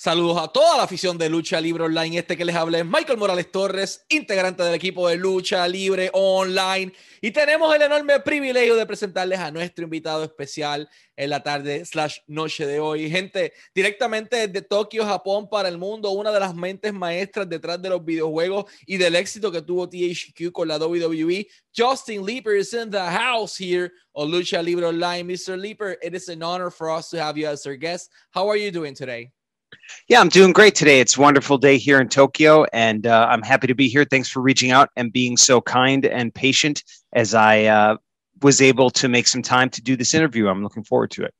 Saludos a toda la afición de Lucha Libre Online. Este que les habla es Michael Morales Torres, integrante del equipo de Lucha Libre Online. Y tenemos el enorme privilegio de presentarles a nuestro invitado especial en la tarde slash noche de hoy. Gente, directamente desde Tokio, Japón para el mundo, una de las mentes maestras detrás de los videojuegos y del éxito que tuvo THQ con la WWE. Justin Leeper is in the house here on Lucha Libre Online. Mr. Leeper, it is an honor for us to have you as our guest. How are you doing today? Yeah, I'm doing great today. It's a wonderful day here in Tokyo, and uh, I'm happy to be here. Thanks for reaching out and being so kind and patient as I uh, was able to make some time to do this interview. I'm looking forward to it.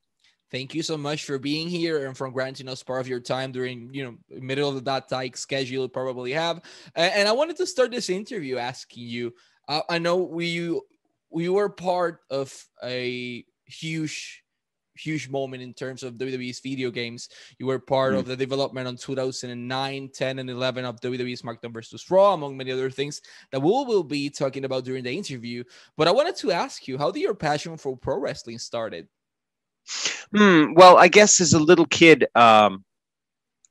Thank you so much for being here and for granting us part of your time during, you know, middle of that tight schedule you probably have. And I wanted to start this interview asking you. Uh, I know we we were part of a huge huge moment in terms of WWE's video games. You were part mm. of the development on 2009, 10, and 11 of WWE SmackDown vs. Raw, among many other things that we will be talking about during the interview. But I wanted to ask you, how did your passion for pro wrestling started? Hmm. well, I guess as a little kid, um,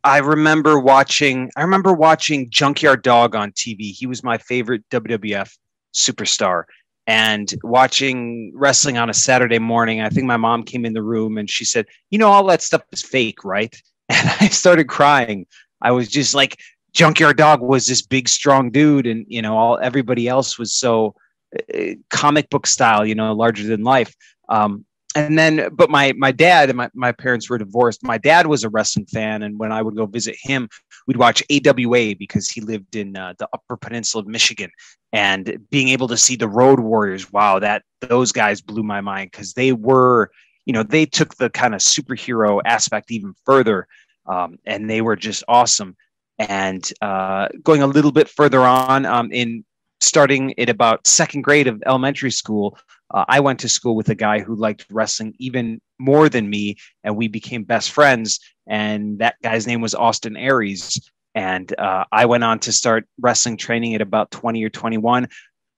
I remember watching. I remember watching Junkyard Dog on TV. He was my favorite WWF superstar, and watching wrestling on a Saturday morning. I think my mom came in the room and she said, You know, all that stuff is fake, right? And I started crying. I was just like, Junkyard Dog was this big, strong dude, and you know, all everybody else was so uh, comic book style, you know, larger than life. Um, and then but my my dad and my, my parents were divorced. My dad was a wrestling fan and when i would go visit him we'd watch awa because he lived in uh, the upper peninsula of michigan. And being able to see the road warriors wow that those guys blew my mind because they were you know they took the kind of superhero aspect even further um, and they were just awesome. And uh, going a little bit further on um, in starting at about second grade of elementary school uh, I went to school with a guy who liked wrestling even more than me, and we became best friends. And that guy's name was Austin Aries. And uh, I went on to start wrestling training at about 20 or 21.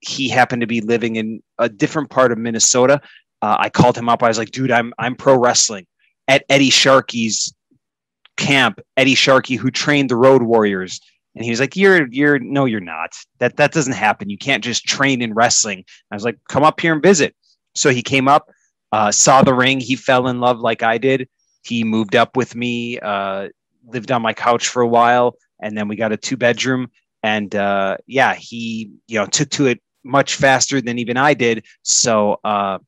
He happened to be living in a different part of Minnesota. Uh, I called him up. I was like, dude, I'm, I'm pro wrestling at Eddie Sharkey's camp. Eddie Sharkey, who trained the Road Warriors. And he was like, "You're, you're, no, you're not. That that doesn't happen. You can't just train in wrestling." I was like, "Come up here and visit." So he came up, uh, saw the ring. He fell in love like I did. He moved up with me, uh, lived on my couch for a while, and then we got a two bedroom. And uh, yeah, he, you know, took to it much faster than even I did. So uh,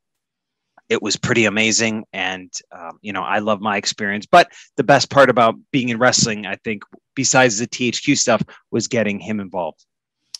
it was pretty amazing. And um, you know i love my experience. But the best part about being in wrestling i think besides the thq stuff was getting him involved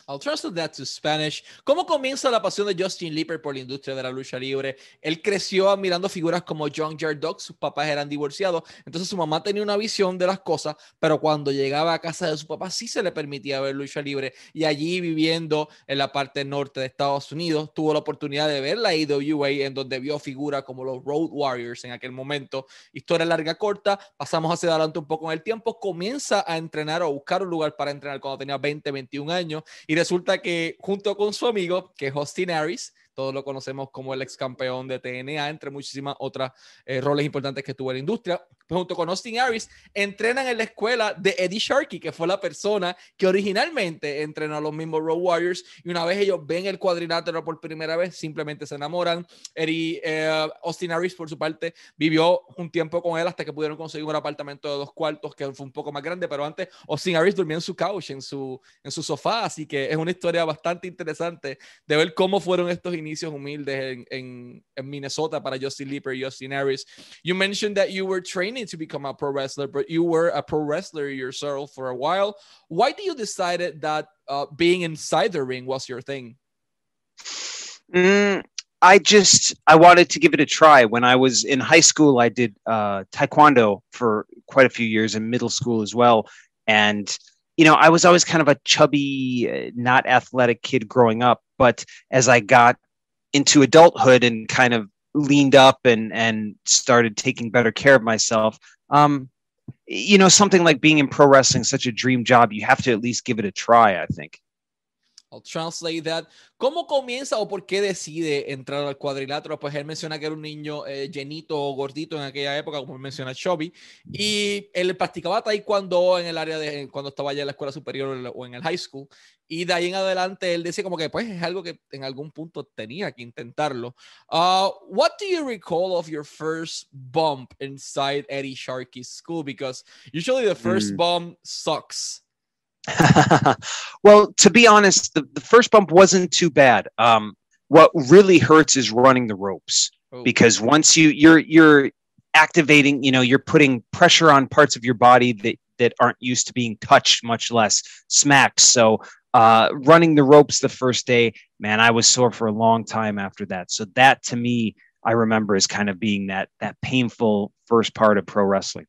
I'll translate that to Spanish. ¿Cómo comienza la pasión de Justin Leeper por la industria de la lucha libre? Él creció admirando figuras como John Jar Dog, sus papás eran divorciados, entonces su mamá tenía una visión de las cosas, pero cuando llegaba a casa de su papá sí se le permitía ver lucha libre y allí viviendo en la parte norte de Estados Unidos tuvo la oportunidad de ver la IWA en donde vio figuras como los Road Warriors en aquel momento. Historia larga corta, pasamos hacia adelante un poco en el tiempo, comienza a entrenar o buscar un lugar para entrenar cuando tenía 20, 21 años y resulta que junto con su amigo, que es Austin Harris, todos lo conocemos como el ex campeón de TNA, entre muchísimas otras eh, roles importantes que tuvo en la industria. Junto con Austin Harris, entrenan en la escuela de Eddie Sharkey, que fue la persona que originalmente entrenó a los mismos Road Warriors. Y una vez ellos ven el cuadrilátero por primera vez, simplemente se enamoran. Eddie, eh, Austin Harris, por su parte, vivió un tiempo con él hasta que pudieron conseguir un apartamento de dos cuartos que fue un poco más grande, pero antes Austin Harris dormía en su couch, en su, en su sofá. Así que es una historia bastante interesante de ver cómo fueron estos inicios humildes en, en, en Minnesota para Justin Leeper y Justin Harris. You mentioned that you were training to become a pro wrestler, but you were a pro wrestler yourself for a while. Why did you decide that uh, being inside the ring was your thing? Mm, I just I wanted to give it a try. When I was in high school, I did uh, taekwondo for quite a few years, in middle school as well, and you know I was always kind of a chubby, uh, not athletic kid growing up. But as I got into adulthood and kind of leaned up and and started taking better care of myself um you know something like being in pro wrestling such a dream job you have to at least give it a try i think I'll translate that. ¿Cómo comienza o por qué decide entrar al cuadrilátero? Pues él menciona que era un niño eh, llenito o gordito en aquella época, como menciona Chubby, y él practicaba taekwondo en el área de cuando estaba allá en la escuela superior o en el high school. Y de ahí en adelante él decía como que pues es algo que en algún punto tenía que intentarlo. Uh, what do you recall of your first bump inside Eddie Sharkey's school? Because usually the first mm. bump sucks. well, to be honest, the, the first bump wasn't too bad. Um, what really hurts is running the ropes oh. because once you you're you're activating, you know, you're putting pressure on parts of your body that that aren't used to being touched, much less smacked. So uh, running the ropes the first day, man, I was sore for a long time after that. So that to me, I remember as kind of being that that painful first part of pro wrestling.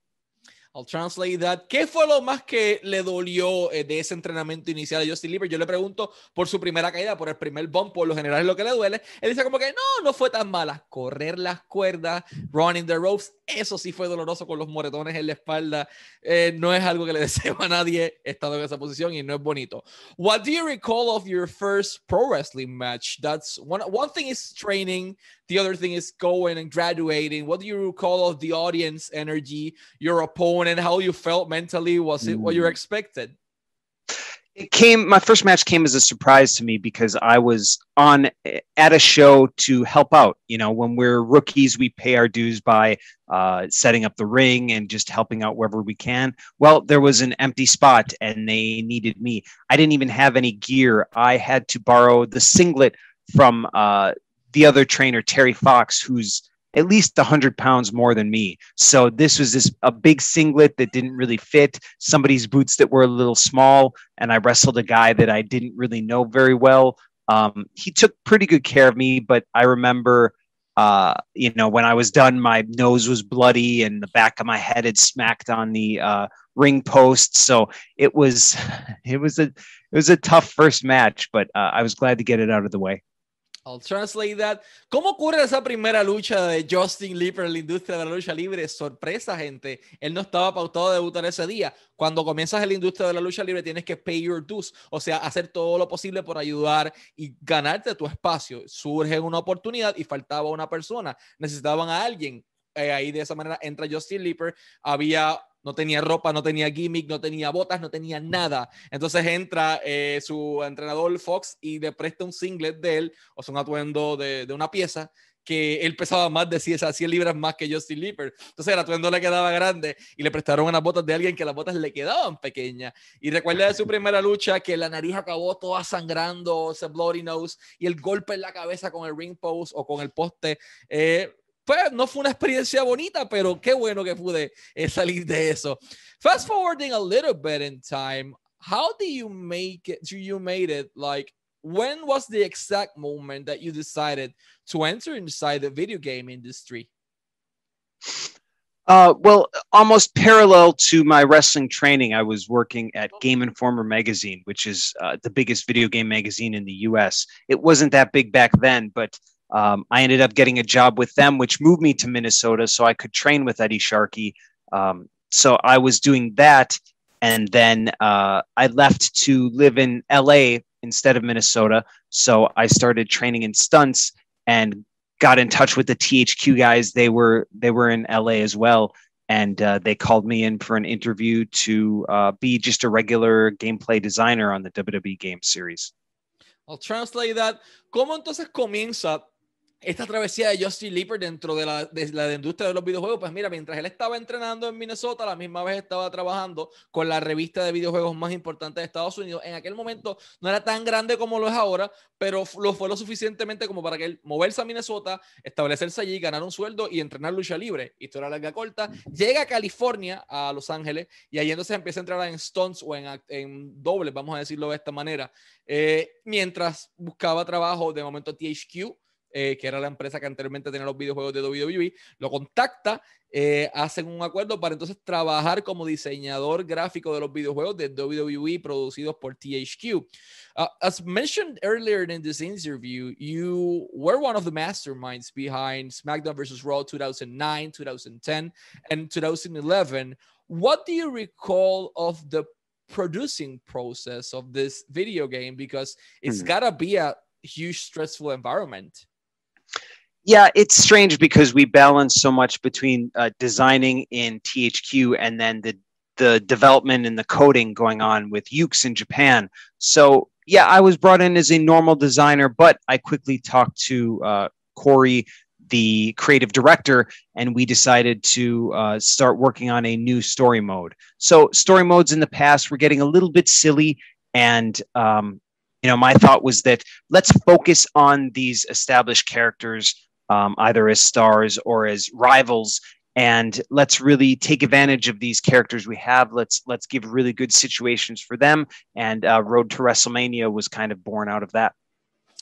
I'll translate that. ¿Qué fue lo más que le dolió eh, de ese entrenamiento inicial de Justin Lieber? Yo le pregunto por su primera caída, por el primer bump, por lo general es lo que le duele. Él dice como que no, no fue tan mala. Correr las cuerdas, running the ropes, eso sí fue doloroso con los moretones en la espalda. Eh, no es algo que le deseo a nadie estando en esa posición y no es bonito. What do you recall of your first pro wrestling match? That's one, one thing is training. The other thing is going and graduating. What do you recall of the audience energy, your opponent, how you felt mentally? Was it what you mm. expected? it came my first match came as a surprise to me because i was on at a show to help out you know when we're rookies we pay our dues by uh, setting up the ring and just helping out wherever we can well there was an empty spot and they needed me i didn't even have any gear i had to borrow the singlet from uh, the other trainer, Terry Fox, who's at least 100 pounds more than me. So this was this a big singlet that didn't really fit, somebody's boots that were a little small, and I wrestled a guy that I didn't really know very well. Um, he took pretty good care of me, but I remember, uh, you know, when I was done, my nose was bloody and the back of my head had smacked on the uh, ring post. So it was, it was a, it was a tough first match, but uh, I was glad to get it out of the way. I'll translate that. ¿Cómo ocurre esa primera lucha de Justin Lieber en la industria de la lucha libre? Sorpresa, gente. Él no estaba pautado a debutar ese día. Cuando comienzas en la industria de la lucha libre, tienes que pay your dues, o sea, hacer todo lo posible por ayudar y ganarte tu espacio. Surge una oportunidad y faltaba una persona. Necesitaban a alguien. Eh, ahí de esa manera entra Justin Lieber. Había no tenía ropa, no tenía gimmick, no tenía botas, no tenía nada. Entonces entra eh, su entrenador Fox y le presta un singlet de él, o sea, un atuendo de, una pieza que él pesaba más de 100, 100 libras más que Justin Lieber. Entonces el atuendo le quedaba grande y le prestaron unas botas de alguien que las botas le quedaban pequeñas. Y recuerda de su primera lucha que la nariz acabó toda sangrando, ese bloody nose y el golpe en la cabeza con el ring post o con el poste. Eh, pues no fue una experiencia bonita, pero qué bueno que pude eh, salir de eso. Fast forwarding a little bit in time, how do you make it? Do you made it like when was the exact moment that you decided to enter inside the video game industry? Uh, well, almost parallel to my wrestling training, I was working at Game Informer magazine, which is uh, the biggest video game magazine in the U.S. It wasn't that big back then, but um, I ended up getting a job with them, which moved me to Minnesota so I could train with Eddie Sharkey. Um, so I was doing that. And then uh, I left to live in LA instead of Minnesota. So I started training in stunts and got in touch with the THQ guys. They were they were in LA as well, and uh, they called me in for an interview to uh, be just a regular gameplay designer on the WWE game series. I'll translate that. ¿Cómo entonces comienza esta travesía de Justin Lieber dentro de la, de la industria de los videojuegos, pues mira, mientras él estaba entrenando en Minnesota, la misma vez estaba trabajando con la revista de videojuegos más importante de Estados Unidos. En aquel momento no era tan grande como lo es ahora, pero lo fue lo suficientemente como para que él moverse a Minnesota, establecerse allí, ganar un sueldo y entrenar lucha libre. Historia larga corta. Llega a California, a Los Ángeles, y ahí entonces empieza a entrar en stunts o en, en dobles, vamos a decirlo de esta manera, eh, mientras buscaba trabajo de momento THQ eh, que era la empresa que anteriormente tenía los videojuegos de WWE, lo contacta, eh, hacen un acuerdo para entonces trabajar como diseñador gráfico de los videojuegos de WWE producidos por THQ. Uh, as mentioned earlier in this interview, you were one of the masterminds behind SmackDown vs. Raw 2009, 2010, and 2011. What do you recall of the producing process of this video game because it's Mhm. gotta be a huge stressful environment. Yeah, it's strange because we balance so much between uh, designing in THQ and then the the development and the coding going on with Yuke's in Japan. So yeah, I was brought in as a normal designer, but I quickly talked to uh, Corey, the creative director, and we decided to uh, start working on a new story mode. So story modes in the past were getting a little bit silly, and um, you know, my thought was that let's focus on these established characters um, either as stars or as rivals. And let's really take advantage of these characters we have. Let's let's give really good situations for them. And uh, road to wrestlemania was kind of born out of that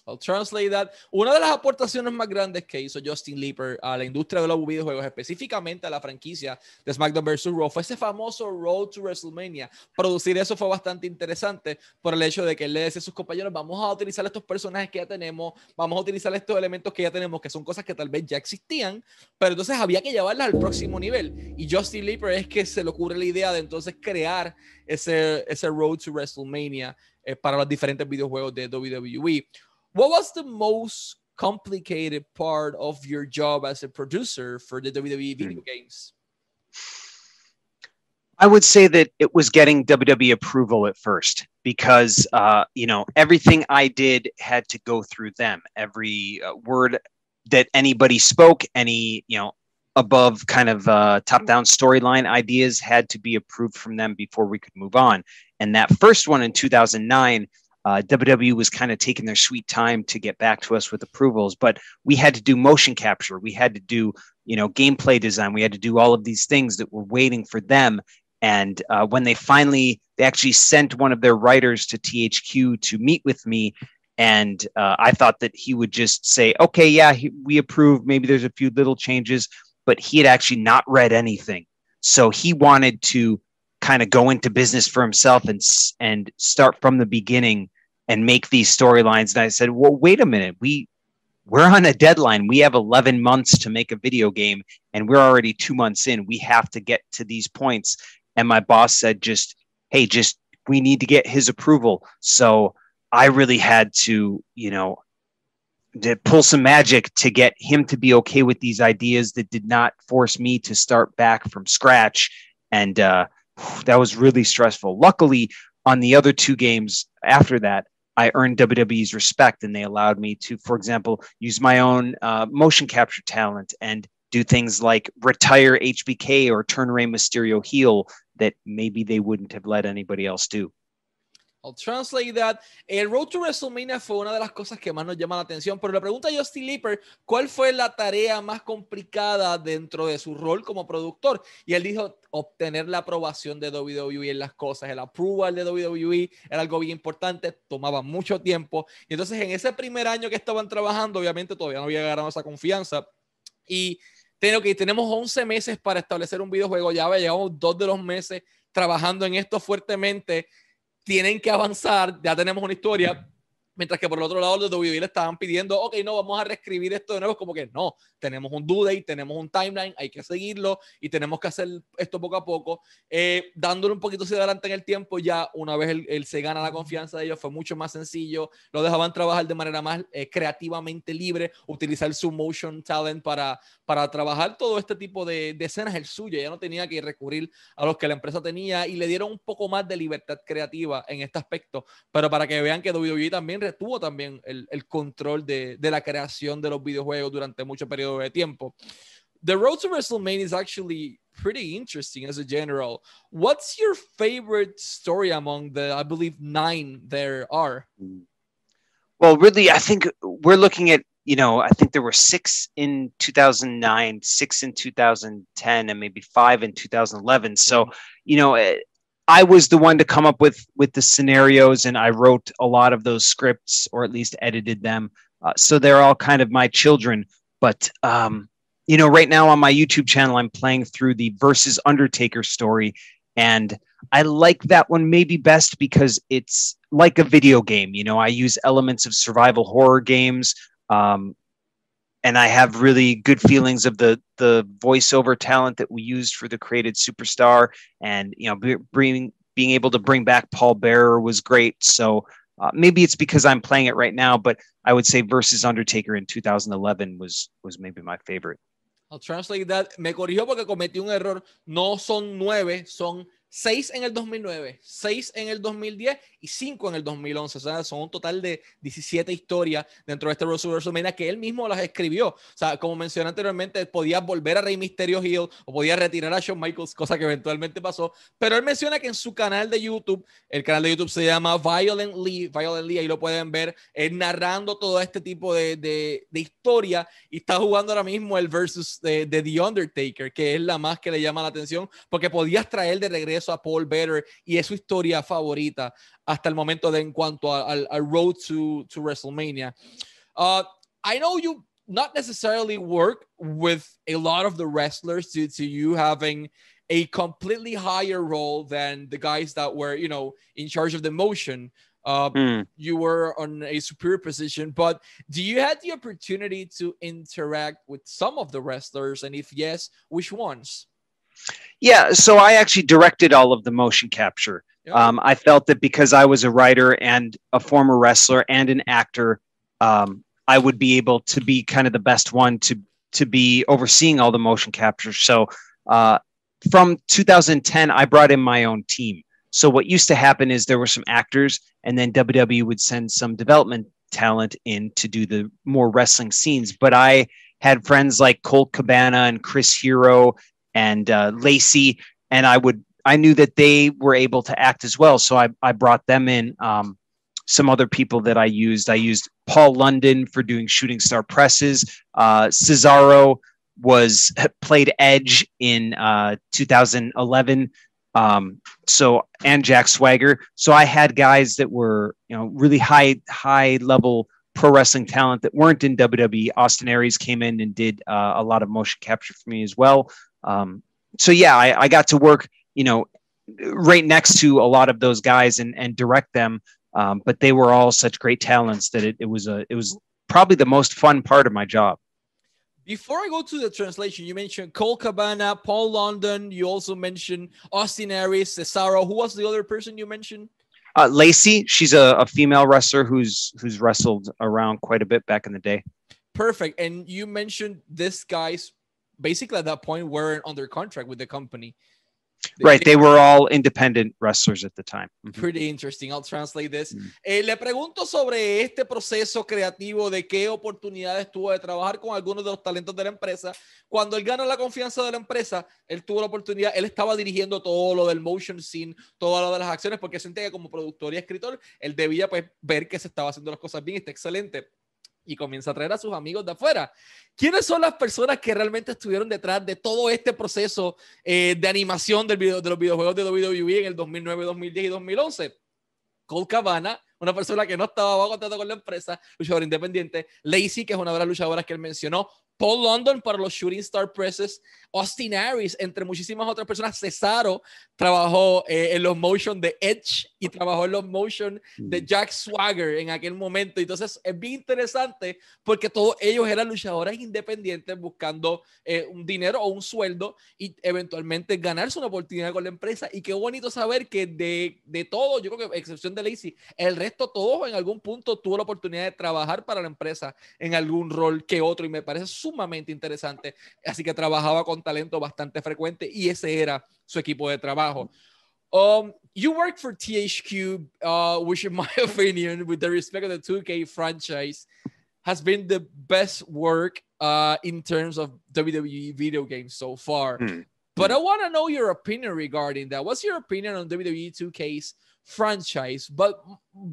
I'll translate that. Una de las aportaciones más grandes que hizo Justin Leeper a la industria de los videojuegos, específicamente a la franquicia de SmackDown vs. Raw, fue ese famoso Road to WrestleMania. Producir eso fue bastante interesante por el hecho de que él le decía a sus compañeros, vamos a utilizar estos personajes que ya tenemos, vamos a utilizar estos elementos que ya tenemos, que son cosas que tal vez ya existían, pero entonces había que llevarlas al próximo nivel. Y Justin Leeper es que se le ocurre la idea de entonces crear ese, ese Road to WrestleMania eh, para los diferentes videojuegos de WWE. What was the most complicated part of your job as a producer for the WWE video games? I would say that it was getting WWE approval at first because uh, you know everything I did had to go through them. Every uh, word that anybody spoke, any you know above kind of uh, top-down storyline ideas had to be approved from them before we could move on. And that first one in 2009, uh, WWE was kind of taking their sweet time to get back to us with approvals, but we had to do motion capture, we had to do you know gameplay design, we had to do all of these things that were waiting for them and uh, when they finally, they actually sent one of their writers to THQ to meet with me. And uh, I thought that he would just say, okay, yeah, he, we approve. Maybe there's a few little changes, but he had actually not read anything. So he wanted to kind of go into business for himself and, and start from the beginning and make these storylines. And I said, well, wait a minute. We, we're on a deadline. We have 11 months to make a video game and we're already two months in. We have to get to these points and my boss said just hey just we need to get his approval so i really had to you know to pull some magic to get him to be okay with these ideas that did not force me to start back from scratch and uh, that was really stressful luckily on the other two games after that i earned wwe's respect and they allowed me to for example use my own uh, motion capture talent and do things like retire HBK or turn Rey Mysterio heel that maybe they wouldn't have let anybody else do. I'll translate that. El Road to WrestleMania fue una de las cosas que más nos llama la atención, pero le pregunta a Justin Leeper cuál fue la tarea más complicada dentro de su rol como productor. Y él dijo obtener la aprobación de WWE en las cosas. El approval de WWE era algo bien importante, tomaba mucho tiempo. Y entonces en ese primer año que estaban trabajando, obviamente todavía no había ganado esa confianza. Y tengo que tenemos 11 meses para establecer un videojuego, ya llevamos dos de los meses trabajando en esto fuertemente, tienen que avanzar, ya tenemos una historia, mientras que por el otro lado los WWE le estaban pidiendo, ok, no, vamos a reescribir esto de nuevo, como que no, tenemos un due date, tenemos un timeline, hay que seguirlo y tenemos que hacer esto poco a poco, eh, dándole un poquito hacia adelante en el tiempo, ya una vez él, él, se gana la confianza de ellos, fue mucho más sencillo, lo dejaban trabajar de manera más eh, creativamente libre, utilizar su motion talent para, para trabajar todo este tipo de, de escenas, el suyo, ya no tenía que recurrir a los que la empresa tenía y le dieron un poco más de libertad creativa en este aspecto, pero para que vean que WWE también retuvo también el, el control de, de la creación de los videojuegos durante mucho periodo de tiempo. The road to WrestleMania is actually pretty interesting as a general. What's your favorite story among the, I believe, nine there are? Well, really, I think we're looking at, you know, I think there were six in 2009, six in 2010, and maybe five in 2011. So, mm-hmm. you know, eh, I was the one to come up with with the scenarios, and I wrote a lot of those scripts, or at least edited them. Uh, so they're all kind of my children. But um, you know, right now on my YouTube channel, I'm playing through the versus Undertaker story, and I like that one maybe best because it's like a video game. You know, I use elements of survival horror games. Um, and I have really good feelings of the the voiceover talent that we used for the created superstar, and you know, bringing being able to bring back Paul Bearer was great. So uh, maybe it's because I'm playing it right now, but I would say versus Undertaker in 2011 was was maybe my favorite. I'll translate that. Me corrigió porque cometí un error. No son nueve, son 6 en el 2009, 6 en el 2010 y 5 en el 2011. O sea, son un total de 17 historias dentro de este Road to WrestleMania que él mismo las escribió. O sea, como mencioné anteriormente, podía volver a Rey Mysterio Hill o podía retirar a Shawn Michaels, cosa que eventualmente pasó. Pero él menciona que en su canal de YouTube, el canal de YouTube se llama Violent Lee, Violent Lee, ahí lo pueden ver, él narrando todo este tipo de, de, de historia y está jugando ahora mismo el versus de, de The Undertaker, que es la más que le llama la atención, porque podías traer de regreso a Paul Bearer y es su historia favorita hasta el momento de en cuanto al road to, to WrestleMania. Uh, I know you not necessarily work with a lot of the wrestlers due to you having a completely higher role than the guys that were, you know, in charge of the motion. Uh, mm. You were on a superior position, but do you had the opportunity to interact with some of the wrestlers? And if yes, which ones? Yeah, so I actually directed all of the motion capture. Um, I felt that because I was a writer and a former wrestler and an actor, um, I would be able to be kind of the best one to to be overseeing all the motion capture. So uh, from 2010, I brought in my own team. So what used to happen is there were some actors, and then WWE would send some development talent in to do the more wrestling scenes. But I had friends like Colt Cabana and Chris Hero and uh, Lacey, and I would I knew that they were able to act as well, so I I brought them in. Um, some other people that I used, I used Paul London for doing shooting star presses. Uh, Cesaro was played Edge in uh, 2011. Um, so and Jack Swagger. So I had guys that were you know really high high level pro wrestling talent that weren't in WWE. Austin Aries came in and did uh, a lot of motion capture for me as well. Um, so yeah, I, I got to work, you know, right next to a lot of those guys and, and direct them. Um, but they were all such great talents that it, it was a it was probably the most fun part of my job. Before I go to the translation, you mentioned Colt Cabana, Paul London. You also mentioned Austin Aries, Cesaro. Who was the other person you mentioned? Uh, Lacey. She's a, a female wrestler who's who's wrestled around quite a bit back in the day. Perfect. And you mentioned this guy's basically at that point weren't under contract with the company. They, right, they were all independent wrestlers at the time. Pretty interesting. I'll translate this. Eh, le pregunto sobre este proceso creativo de qué oportunidades tuvo de trabajar con algunos de los talentos de la empresa. Cuando él gana la confianza de la empresa, él tuvo la oportunidad, él estaba dirigiendo todo lo del motion scene, todo lo de las acciones, porque sentía que como productor y escritor, él debía pues ver que se estaba haciendo las cosas bien y está excelente y comienza a traer a sus amigos de afuera. ¿Quiénes son las personas que realmente estuvieron detrás de todo este proceso eh, de animación del video, de los videojuegos de WWE en el 2009, 2010 y 2011? Cole Cabana, una persona que no estaba bajo contrato con la empresa, luchador independiente. Lacey, que es una de las luchadoras que él mencionó. Paul London para los Shooting Star Presses, Austin Aries, entre muchísimas otras personas. Cesaro trabajó eh, en los motion de Edge y trabajó en los motion de mm. Jack Swagger en aquel momento. Entonces es bien interesante porque todos ellos eran luchadores independientes buscando eh, un dinero o un sueldo y eventualmente ganarse una oportunidad con la empresa. Y qué bonito saber que de, de todo, yo creo que excepción de Lacey, el resto todos en algún punto tuvo la oportunidad de trabajar para la empresa en algún rol que otro y me parece sumamente interesante. Así que trabajaba con talento bastante frecuente y ese era su equipo de trabajo. Um, you work for THQ, uh, which in my opinion, with the respect of the 2K franchise, has been the best work uh, in terms of WWE video games so far. Mm. But I want to know your opinion regarding that. What's your opinion on WWE 2K's franchise? But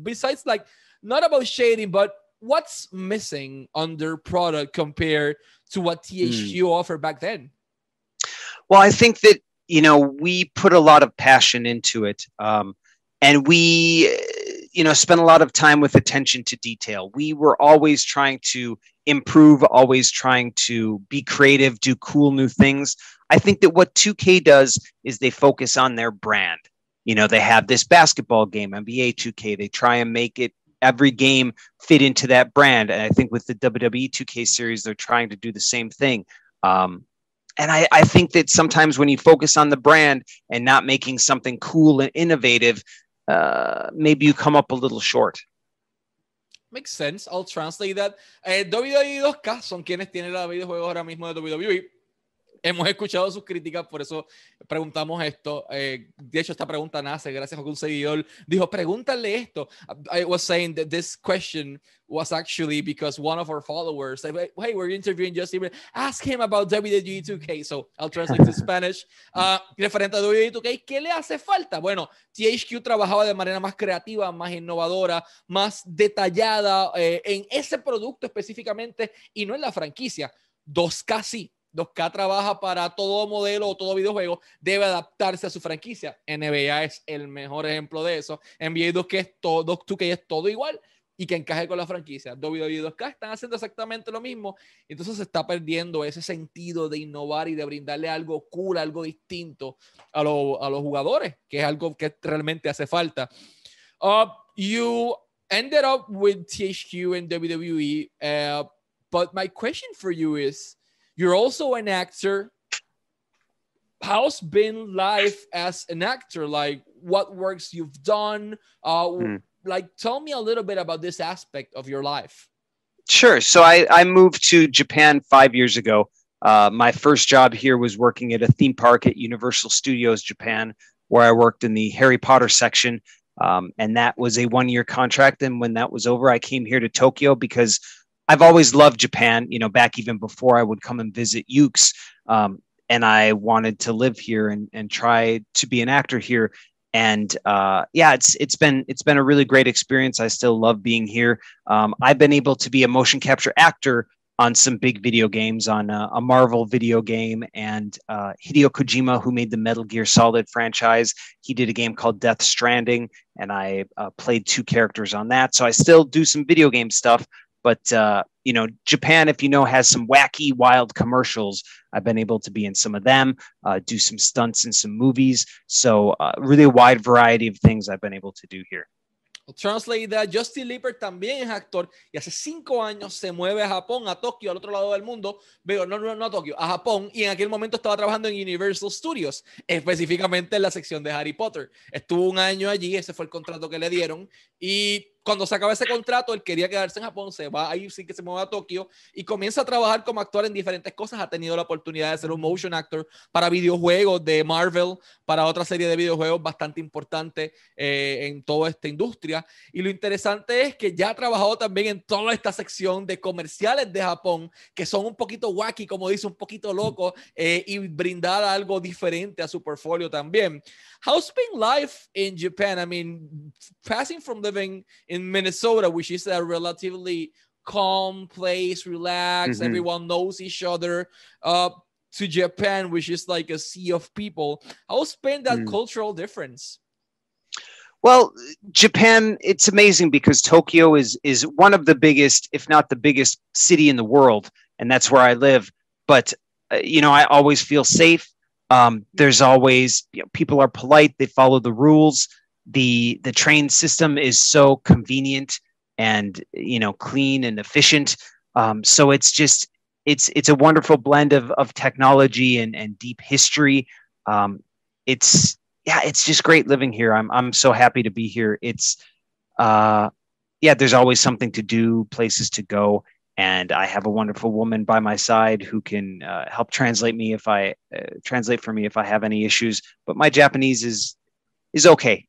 besides, like, not about shading, but what's missing on their product compared to what THQ mm. offered back then? Well, I think that you know we put a lot of passion into it, um, and we you know spent a lot of time with attention to detail. We were always trying to improve, always trying to be creative, do cool new things. I think that what 2K does is they focus on their brand. You know, they have this basketball game, NBA 2K. They try and make it every game fit into that brand. And I think with the WWE 2K series, they're trying to do the same thing. Um, and I, I think that sometimes when you focus on the brand and not making something cool and innovative, uh, maybe you come up a little short. Makes sense. I'll translate that. Eh, WWE 2K son quienes tienen la videojuegos ahora mismo de WWE. Hemos escuchado sus críticas, por eso preguntamos esto. Eh, de hecho, esta pregunta nace gracias a que un seguidor dijo, pregúntale esto. I was saying that this question was actually because one of our followers said, hey, we're interviewing Justin, ask him about WWE 2K. So I'll translate to Spanish. Uh, referente a WWE 2K, ¿qué le hace falta? Bueno, THQ trabajaba de manera más creativa, más innovadora, más detallada eh, en ese producto específicamente y no en la franquicia. 2K sí, 2K trabaja para todo modelo o todo videojuego, debe adaptarse a su franquicia. NBA es el mejor ejemplo de eso. NBA 2K es todo, 2K es todo igual y que encaje con la franquicia. WWE 2K están haciendo exactamente lo mismo. Entonces se está perdiendo ese sentido de innovar y de brindarle algo cool, algo distinto a, a los jugadores, que es algo que realmente hace falta. Uh, you ended up with THQ and WWE, uh, but my question for you is, You're also an actor. How's been life as an actor? Like what works you've done? Uh, mm. Like tell me a little bit about this aspect of your life. Sure. So I, I moved to Japan five years ago. Uh, my first job here was working at a theme park at Universal Studios Japan, where I worked in the Harry Potter section. Um, and that was a one year contract. And when that was over, I came here to Tokyo because I've always loved Japan, you know, back even before I would come and visit Yuke's. Um, and I wanted to live here and, and try to be an actor here. And uh, yeah, it's it's been it's been a really great experience. I still love being here. Um, I've been able to be a motion capture actor on some big video games, on a, a Marvel video game, and uh, Hideo Kojima, who made the Metal Gear Solid franchise, he did a game called Death Stranding, and I uh, played two characters on that. So I still do some video game stuff, but uh, you know, Japan, if you know, has some wacky, wild commercials. I've been able to be in some of them, uh, do some stunts in some movies. So, uh, really a wide variety of things I've been able to do here. Translate that. Justin Leeper también es actor y hace cinco años se mueve a Japón, a Tokio, al otro lado del mundo. Veo, no, no, no a Tokio, a Japón y en aquel momento estaba trabajando en Universal Studios, específicamente en la sección de Harry Potter. Estuvo un año allí, ese fue el contrato que le dieron y cuando se acaba ese contrato, él quería quedarse en Japón, se va ahí sí que se mueve a Tokio y comienza a trabajar como actor en diferentes cosas. Ha tenido la oportunidad de ser un motion actor para videojuegos de Marvel, para otra serie de videojuegos bastante importante eh, en toda esta industria. Y lo interesante es que ya ha trabajado también en toda esta sección de comerciales de Japón, que son un poquito wacky, como dice, un poquito loco, eh, y brindar algo diferente a su portfolio también. How's been life in Japan? I mean, passing from living in Minnesota, which is a relatively calm place, relaxed, mm-hmm. everyone knows each other, uh, to Japan, which is like a sea of people. How's been that mm. cultural difference? Well, Japan, it's amazing because Tokyo is is one of the biggest, if not the biggest city in the world, and that's where I live. But uh, you know, I always feel safe. Um, there's always you know, people are polite. They follow the rules. The The train system is so convenient and you know clean and efficient. Um, so it's just it's it's a wonderful blend of of technology and and deep history. Um, it's yeah, it's just great living here. I'm I'm so happy to be here. It's uh, yeah, there's always something to do, places to go, and I have a wonderful woman by my side who can uh, help translate me if I uh, translate for me if I have any issues. But my Japanese is is okay.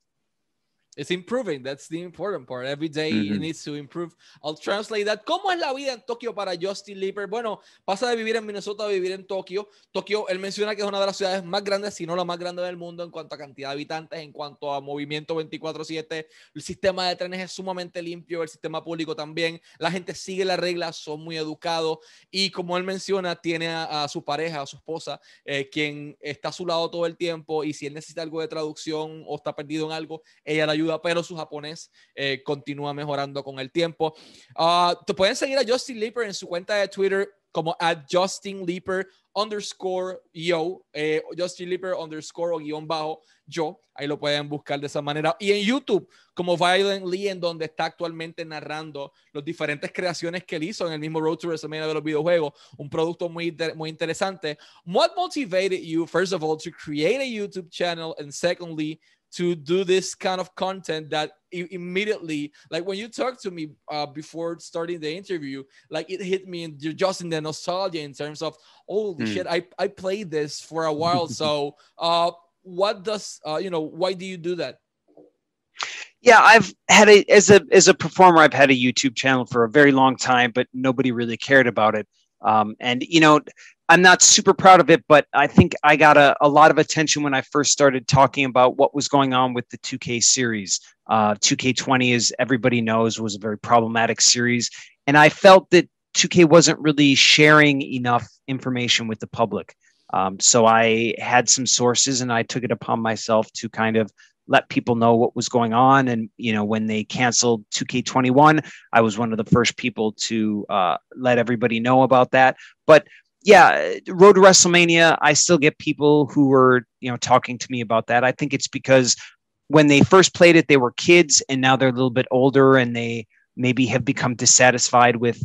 It's improving. That's the important part. Every day mm -hmm. it needs to improve. I'll translate that. ¿Cómo es la vida en Tokio para Justin Lieber? Bueno, pasa de vivir en Minnesota a vivir en Tokio. Tokio, él menciona que es una de las ciudades más grandes, si no la más grande del mundo en cuanto a cantidad de habitantes, en cuanto a movimiento 24/7. El sistema de trenes es sumamente limpio, el sistema público también. La gente sigue las reglas, son muy educados y como él menciona, tiene a, su pareja, a su esposa, eh, quien está a su lado todo el tiempo y si él necesita algo de traducción o está perdido en algo, ella le ayuda, pero su japonés eh, continúa mejorando con el tiempo. Uh, te pueden seguir a Justin Leeper en su cuenta de Twitter como at Justin Leaper underscore yo, eh, Justin Leaper underscore o guion bajo yo. Ahí lo pueden buscar de esa manera. Y en YouTube, como Violent Lee, en donde está actualmente narrando las diferentes creaciones que él hizo en el mismo Road to WrestleMania de los videojuegos. Un producto muy, muy interesante. What motivated you, first of all, to create a YouTube channel? And secondly, to do this kind of content that immediately like when you talked to me uh, before starting the interview like it hit me in, just in the nostalgia in terms of holy mm. shit I, I played this for a while. So uh what does uh you know why do you do that? Yeah i've had a as a as a performer i've had a youtube channel for a very long time but nobody really cared about it. Um, and you know I'm not super proud of it, but I think I got a, a lot of attention when I first started talking about what was going on with the 2K series. Uh, 2K20, as everybody knows, was a very problematic series. And I felt that 2K wasn't really sharing enough information with the public. Um, so I had some sources and I took it upon myself to kind of let people know what was going on. And, you know, when they canceled 2K21, I was one of the first people to uh, let everybody know about that. But yeah, Road to WrestleMania, I still get people who were, you know, talking to me about that. I think it's because when they first played it, they were kids and now they're a little bit older and they maybe have become dissatisfied with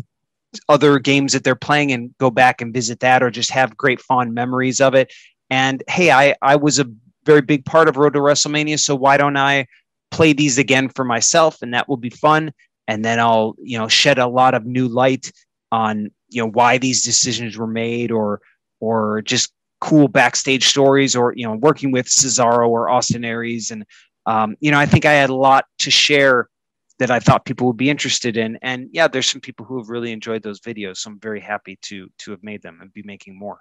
other games that they're playing and go back and visit that or just have great fond memories of it. And hey, I, I was a very big part of Road to WrestleMania. So why don't I play these again for myself? And that will be fun. And then I'll, you know, shed a lot of new light on you know why these decisions were made or or just cool backstage stories or you know working with Cesaro or Austin Aries. And um, you know I think I had a lot to share that I thought people would be interested in. And yeah there's some people who have really enjoyed those videos. So I'm very happy to to have made them and be making more.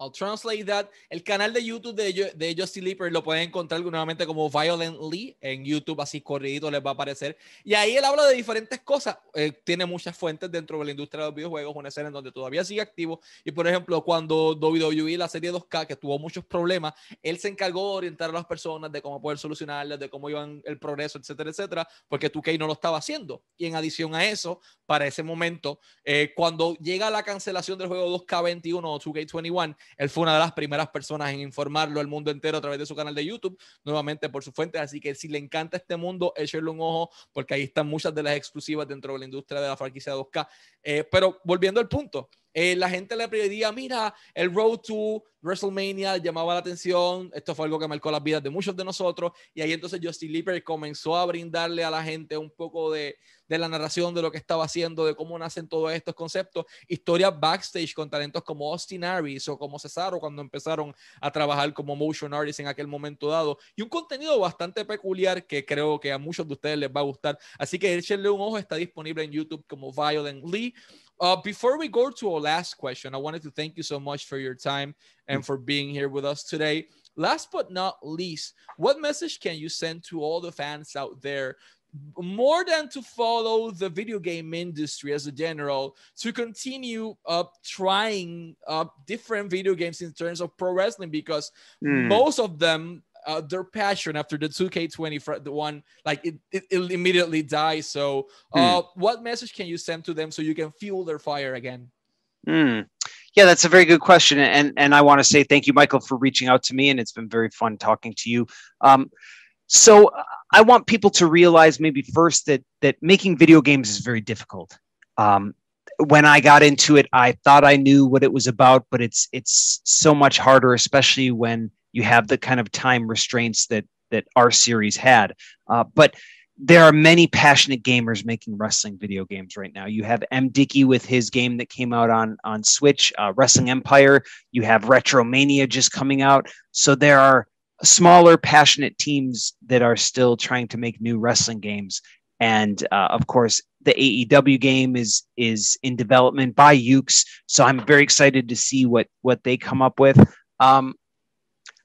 I'll translate that. El canal de YouTube de, de Justin Leaper lo pueden encontrar nuevamente como Violently en YouTube, así corridito les va a aparecer. Y ahí él habla de diferentes cosas. Eh, tiene muchas fuentes dentro de la industria de los videojuegos, una escena en donde todavía sigue activo. Y por ejemplo, cuando WWE, la serie 2K, que tuvo muchos problemas, él se encargó de orientar a las personas de cómo poder solucionarlas, de cómo iban el progreso, etcétera, etcétera, porque 2K no lo estaba haciendo. Y en adición a eso, para ese momento, eh, cuando llega la cancelación del juego 2K21 o 2K21, él fue una de las primeras personas en informarlo al mundo entero a través de su canal de YouTube, nuevamente por su fuente. Así que si le encanta este mundo, échale un ojo, porque ahí están muchas de las exclusivas dentro de la industria de la franquicia 2K. Eh, pero volviendo al punto, eh, la gente le pedía, mira, el Road to WrestleMania llamaba la atención, esto fue algo que marcó las vidas de muchos de nosotros, y ahí entonces Justin Lieber comenzó a brindarle a la gente un poco de, de la narración de lo que estaba haciendo, de cómo nacen todos estos conceptos, historias backstage con talentos como Austin Aries o como Cesaro cuando empezaron a trabajar como motion artists en aquel momento dado, y un contenido bastante peculiar que creo que a muchos de ustedes les va a gustar, así que échenle un ojo, está disponible en YouTube como Violent Lee, Uh, before we go to our last question, I wanted to thank you so much for your time and for being here with us today. Last but not least, what message can you send to all the fans out there more than to follow the video game industry as a general to continue uh, trying uh, different video games in terms of pro wrestling because mm. most of them uh, their passion after the 2K20 the one like it, it, it immediately dies. So, uh, hmm. what message can you send to them so you can fuel their fire again? Hmm. Yeah, that's a very good question, and and I want to say thank you, Michael, for reaching out to me, and it's been very fun talking to you. Um, so uh, I want people to realize maybe first that that making video games is very difficult. Um, when I got into it, I thought I knew what it was about, but it's it's so much harder, especially when you have the kind of time restraints that that our series had. Uh, but there are many passionate gamers making wrestling video games right now. You have MDickie with his game that came out on on Switch, uh, Wrestling Empire. You have Retromania just coming out. So there are smaller, passionate teams that are still trying to make new wrestling games. And uh, of course, the AEW game is is in development by Yuke's. So I'm very excited to see what what they come up with. Um,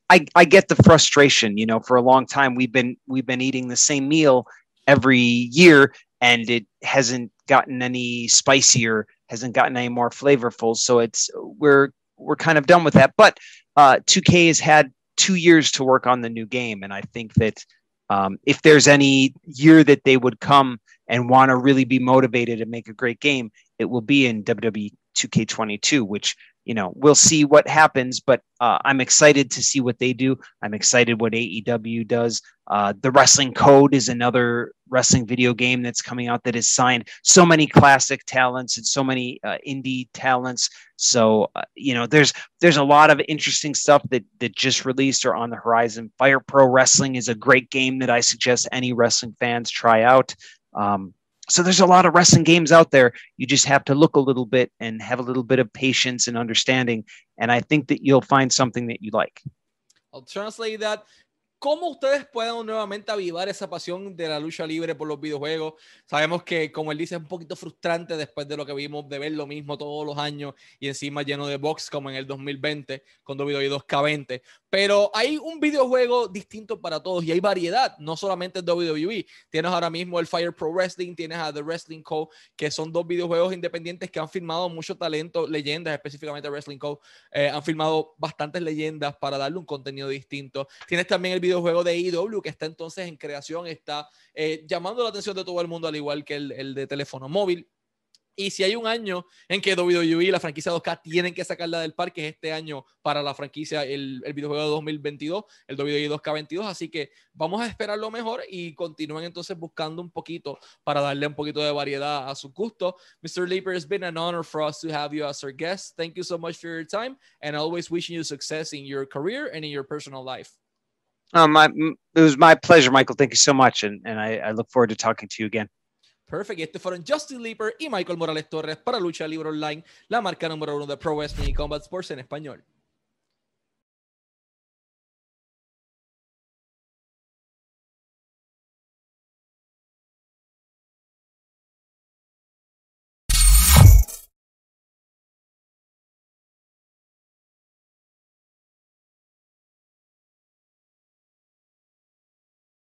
I, I get the frustration, you know, for a long time we've been we've been eating the same meal every year and it hasn't gotten any spicier, hasn't gotten any more flavorful. So it's we're we're kind of done with that. But uh, 2K has had two years to work on the new game, and I think that um, if there's any year that they would come and want to really be motivated and make a great game, it will be in WWE 2K22, which you know we'll see what happens. But uh, I'm excited to see what they do. I'm excited what AEW does. Uh, the Wrestling Code is another wrestling video game that's coming out that has signed so many classic talents and so many uh, indie talents. So uh, you know, there's there's a lot of interesting stuff that that just released or on the horizon. Fire Pro Wrestling is a great game that I suggest any wrestling fans try out. Um, so there's a lot of wrestling games out there. You just have to look a little bit and have a little bit of patience and understanding. And I think that you'll find something that you like. I'll translate that. ¿Cómo ustedes pueden nuevamente avivar esa pasión de la lucha libre por los videojuegos? Sabemos que, como él dice, es un poquito frustrante después de lo que vimos de ver lo mismo todos los años y encima lleno de box como en el 2020 con WWE 2K20. Pero hay un videojuego distinto para todos y hay variedad, no solamente WWE. Tienes ahora mismo el Fire Pro Wrestling, tienes a The Wrestling Co., que son dos videojuegos independientes que han filmado mucho talento, leyendas, específicamente Wrestling Co. Eh, han filmado bastantes leyendas para darle un contenido distinto. Tienes también el videojuego de IW, que está entonces en creación, está eh, llamando la atención de todo el mundo, al igual que el, el de teléfono móvil. Y si hay un año en que WWE y la franquicia 2K tienen que sacarla del parque, es este año para la franquicia, el, el videojuego de 2022, el WWE 2K22. Así que vamos a esperar lo mejor y continúen entonces buscando un poquito para darle un poquito de variedad a su gusto. Mr. Leaper, it's been honor for us to have you as our guest. Thank you so much for your time and always wishing you success in your career and in your personal life. My, it was my pleasure, Michael. Thank you so much. And, I look forward to talking to you again. Perfect. Este fueron Justin Leaper y Michael Morales Torres para Lucha Libre Online, la marca número uno de Pro Wrestling y Combat Sports en español.